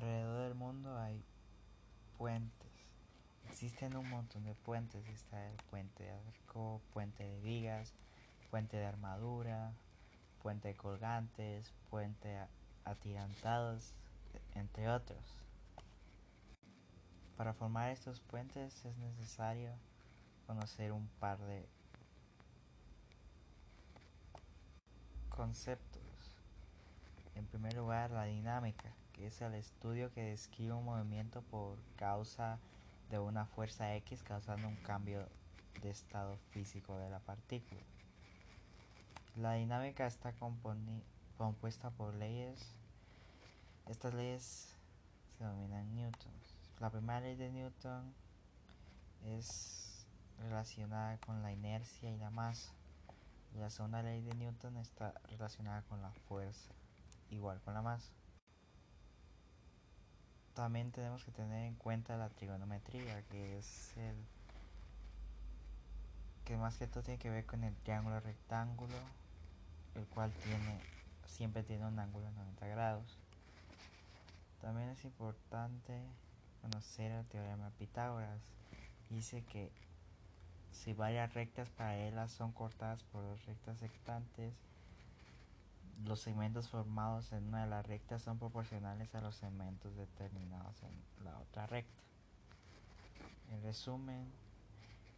Alrededor del mundo hay puentes. Existen un montón de puentes. Está el puente de arco, puente de vigas, puente de armadura, puente de colgantes, puente atirantados, entre otros. Para formar estos puentes es necesario conocer un par de conceptos. Primer lugar, la dinámica, que es el estudio que describe un movimiento por causa de una fuerza X causando un cambio de estado físico de la partícula. La dinámica está compuesta por leyes. Estas leyes se denominan newtons. La primera ley de Newton es relacionada con la inercia y la masa. La segunda ley de Newton está relacionada con la fuerza, igual con la masa. También tenemos que tener en cuenta la trigonometría, que es el que más que todo tiene que ver con el triángulo rectángulo, el cual tiene siempre tiene un ángulo de 90 grados. También es importante conocer el teorema de Pitágoras. Dice que si varias rectas paralelas son cortadas por dos rectas sectantes, los segmentos formados en una de las rectas son proporcionales a los segmentos determinados en la otra recta. En resumen,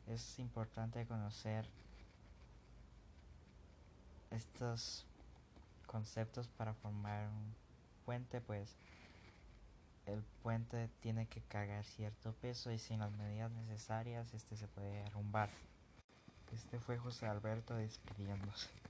es importante conocer estos conceptos para formar un puente, pues el puente tiene que cargar cierto peso y sin las medidas necesarias este se puede derrumbar. Este fue José Alberto despidiéndose.